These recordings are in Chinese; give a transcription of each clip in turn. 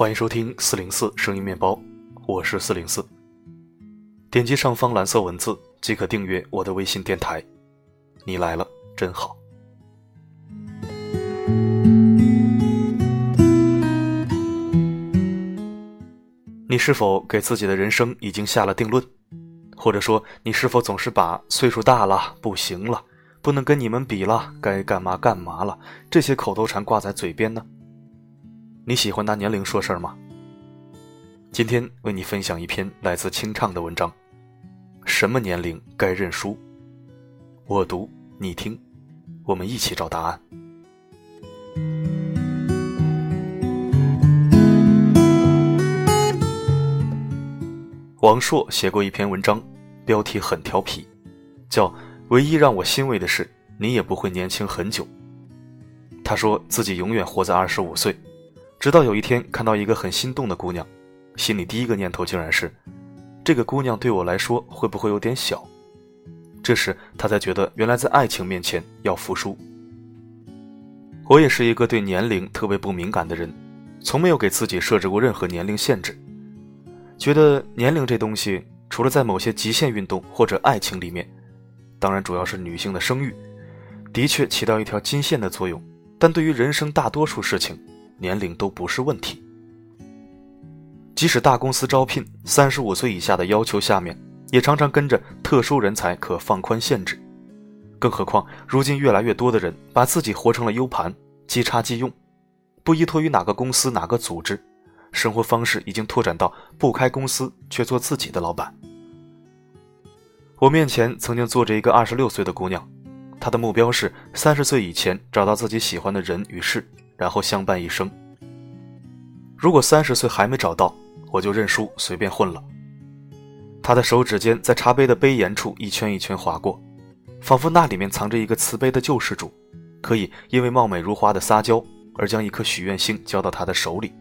欢迎收听四零四声音面包，我是四零四。点击上方蓝色文字即可订阅我的微信电台。你来了，真好。你是否给自己的人生已经下了定论？或者说，你是否总是把岁数大了、不行了、不能跟你们比了、该干嘛干嘛了这些口头禅挂在嘴边呢？你喜欢拿年龄说事儿吗？今天为你分享一篇来自清唱的文章：什么年龄该认输？我读，你听，我们一起找答案。王朔写过一篇文章，标题很调皮，叫《唯一让我欣慰的是，你也不会年轻很久》。他说自己永远活在二十五岁，直到有一天看到一个很心动的姑娘，心里第一个念头竟然是：这个姑娘对我来说会不会有点小？这时他才觉得，原来在爱情面前要服输。我也是一个对年龄特别不敏感的人，从没有给自己设置过任何年龄限制。觉得年龄这东西，除了在某些极限运动或者爱情里面，当然主要是女性的生育，的确起到一条金线的作用。但对于人生大多数事情，年龄都不是问题。即使大公司招聘三十五岁以下的要求下面，也常常跟着特殊人才可放宽限制。更何况如今越来越多的人把自己活成了 U 盘，即插即用，不依托于哪个公司哪个组织。生活方式已经拓展到不开公司却做自己的老板。我面前曾经坐着一个二十六岁的姑娘，她的目标是三十岁以前找到自己喜欢的人与事，然后相伴一生。如果三十岁还没找到，我就认输，随便混了。他的手指间在茶杯的杯沿处一圈一圈划过，仿佛那里面藏着一个慈悲的救世主，可以因为貌美如花的撒娇而将一颗许愿星交到他的手里。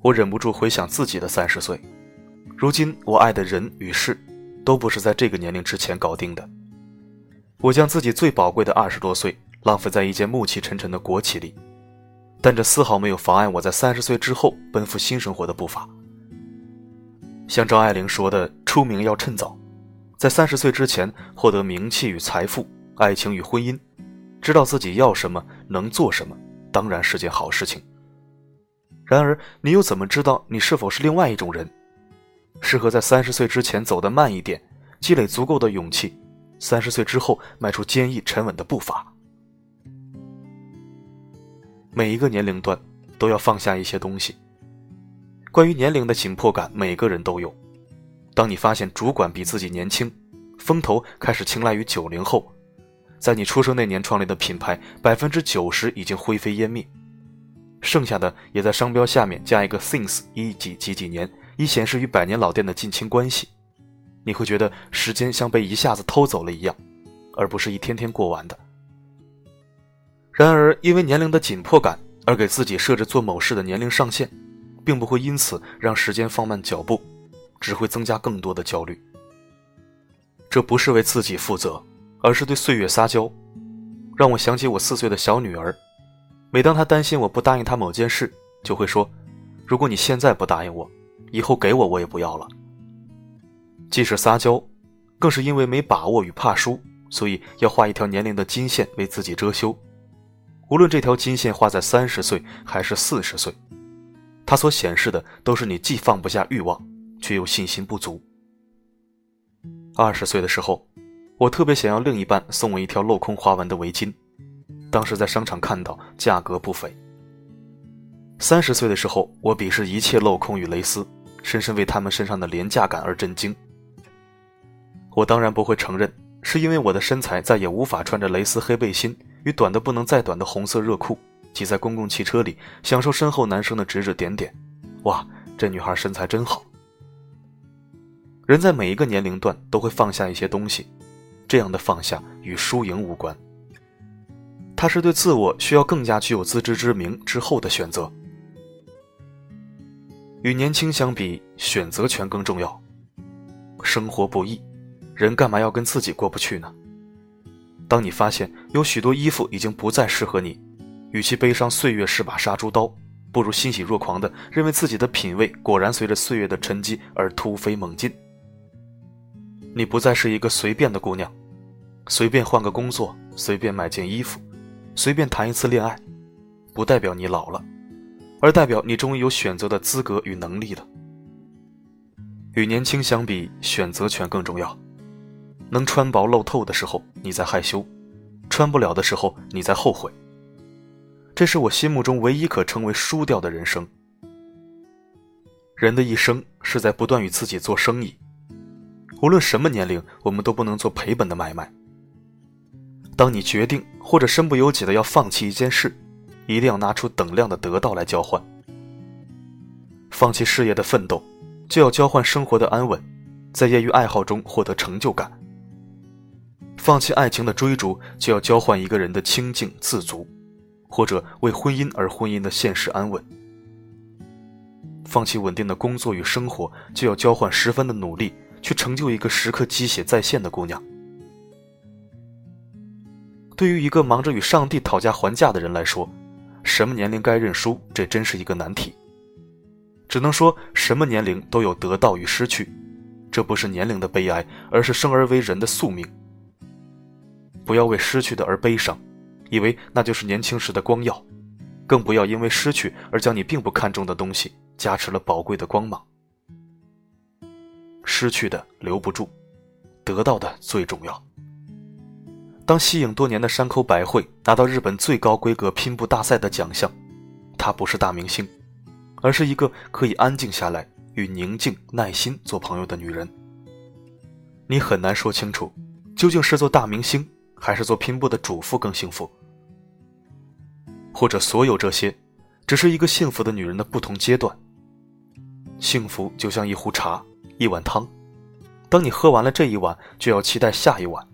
我忍不住回想自己的三十岁，如今我爱的人与事，都不是在这个年龄之前搞定的。我将自己最宝贵的二十多岁浪费在一间暮气沉沉的国企里，但这丝毫没有妨碍我在三十岁之后奔赴新生活的步伐。像张爱玲说的：“出名要趁早，在三十岁之前获得名气与财富、爱情与婚姻，知道自己要什么、能做什么，当然是件好事情。”然而，你又怎么知道你是否是另外一种人？适合在三十岁之前走得慢一点，积累足够的勇气，三十岁之后迈出坚毅沉稳的步伐。每一个年龄段都要放下一些东西。关于年龄的紧迫感，每个人都有。当你发现主管比自己年轻，风头开始青睐于九零后，在你出生那年创立的品牌，百分之九十已经灰飞烟灭。剩下的也在商标下面加一个 since 一几几几年，以显示与百年老店的近亲关系。你会觉得时间像被一下子偷走了一样，而不是一天天过完的。然而，因为年龄的紧迫感而给自己设置做某事的年龄上限，并不会因此让时间放慢脚步，只会增加更多的焦虑。这不是为自己负责，而是对岁月撒娇，让我想起我四岁的小女儿。每当她担心我不答应她某件事，就会说：“如果你现在不答应我，以后给我我也不要了。”既是撒娇，更是因为没把握与怕输，所以要画一条年龄的金线为自己遮羞。无论这条金线画在三十岁还是四十岁，它所显示的都是你既放不下欲望，却又信心不足。二十岁的时候，我特别想要另一半送我一条镂空花纹的围巾。当时在商场看到，价格不菲。三十岁的时候，我鄙视一切镂空与蕾丝，深深为他们身上的廉价感而震惊。我当然不会承认，是因为我的身材再也无法穿着蕾丝黑背心与短的不能再短的红色热裤，挤在公共汽车里享受身后男生的指指点点。哇，这女孩身材真好。人在每一个年龄段都会放下一些东西，这样的放下与输赢无关。他是对自我需要更加具有自知之明之后的选择。与年轻相比，选择权更重要。生活不易，人干嘛要跟自己过不去呢？当你发现有许多衣服已经不再适合你，与其悲伤岁月是把杀猪刀，不如欣喜若狂的认为自己的品味果然随着岁月的沉积而突飞猛进。你不再是一个随便的姑娘，随便换个工作，随便买件衣服，随便谈一次恋爱，不代表你老了，而代表你终于有选择的资格与能力了。与年轻相比，选择权更重要。能穿薄露透的时候，你在害羞；穿不了的时候，你在后悔。这是我心目中唯一可称为输掉的人生。人的一生是在不断与自己做生意，无论什么年龄，我们都不能做赔本的买卖。当你决定或者身不由己的要放弃一件事，一定要拿出等量的得到来交换。放弃事业的奋斗，就要交换生活的安稳，在业余爱好中获得成就感。放弃爱情的追逐，就要交换一个人的清静自足。或者为婚姻而婚姻的现实安稳，放弃稳定的工作与生活，就要交换十分的努力，去成就一个时刻鸡血在线的姑娘。对于一个忙着与上帝讨价还价的人来说，什么年龄该认输，这真是一个难题。只能说，什么年龄都有得到与失去，这不是年龄的悲哀，而是生而为人的宿命。不要为失去的而悲伤。以为那就是年轻时的光耀，更不要因为失去而将你并不看重的东西加持了宝贵的光芒。失去的留不住，得到的最重要。当吸影多年的山口百惠拿到日本最高规格拼布大赛的奖项，她不是大明星，而是一个可以安静下来与宁静耐心做朋友的女人。你很难说清楚，究竟是做大明星。还是做拼布的主妇更幸福，或者所有这些，只是一个幸福的女人的不同阶段。幸福就像一壶茶，一碗汤，当你喝完了这一碗，就要期待下一碗。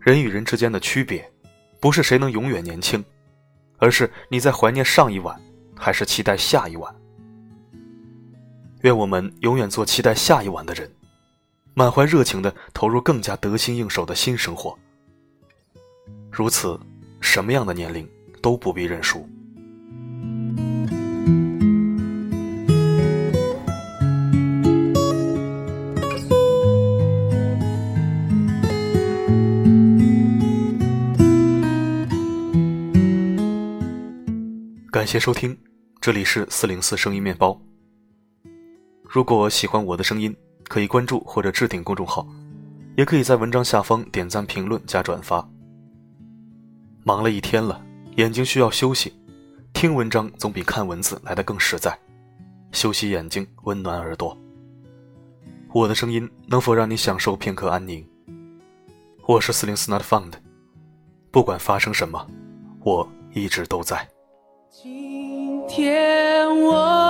人与人之间的区别，不是谁能永远年轻，而是你在怀念上一碗，还是期待下一碗。愿我们永远做期待下一碗的人。满怀热情的投入更加得心应手的新生活。如此，什么样的年龄都不必认输。感谢收听，这里是四零四声音面包。如果喜欢我的声音。可以关注或者置顶公众号，也可以在文章下方点赞、评论、加转发。忙了一天了，眼睛需要休息，听文章总比看文字来得更实在。休息眼睛，温暖耳朵。我的声音能否让你享受片刻安宁？我是四零四 Not Found，不管发生什么，我一直都在。今天我。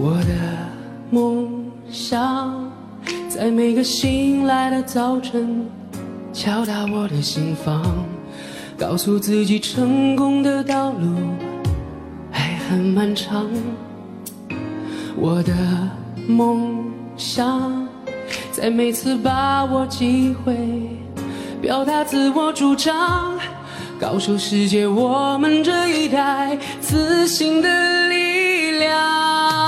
我的梦想，在每个醒来的早晨，敲打我的心房，告诉自己成功的道路还很漫长。我的梦想，在每次把握机会，表达自我主张，告诉世界我们这一代自信的力量。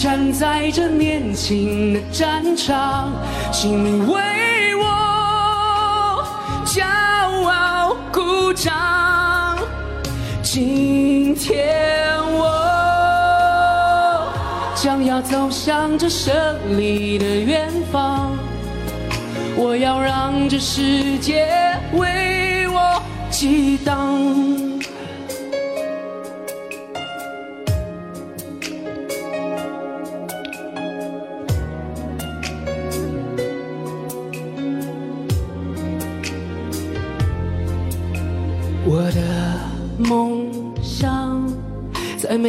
站在这年轻的战场，请你为我骄傲鼓掌。今天我将要走向这胜利的远方，我要让这世界为我激荡。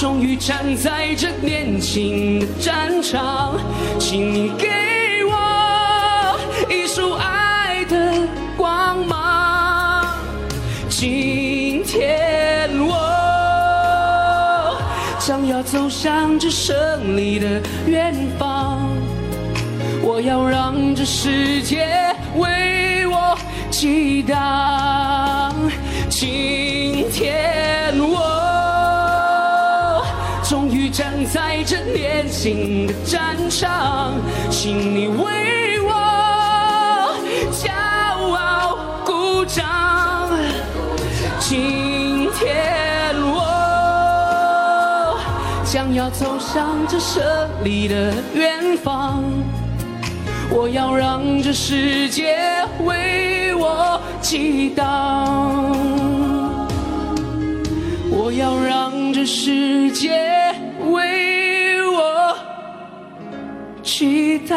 终于站在这年轻的战场，请你给我一束爱的光芒。今天我将要走向这胜利的远方，我要让这世界为我激荡。今这年轻的战场，请你为我骄傲鼓掌。今天我将要走向这胜利的远方。我要让这世界为我激荡，我要让这世界为知道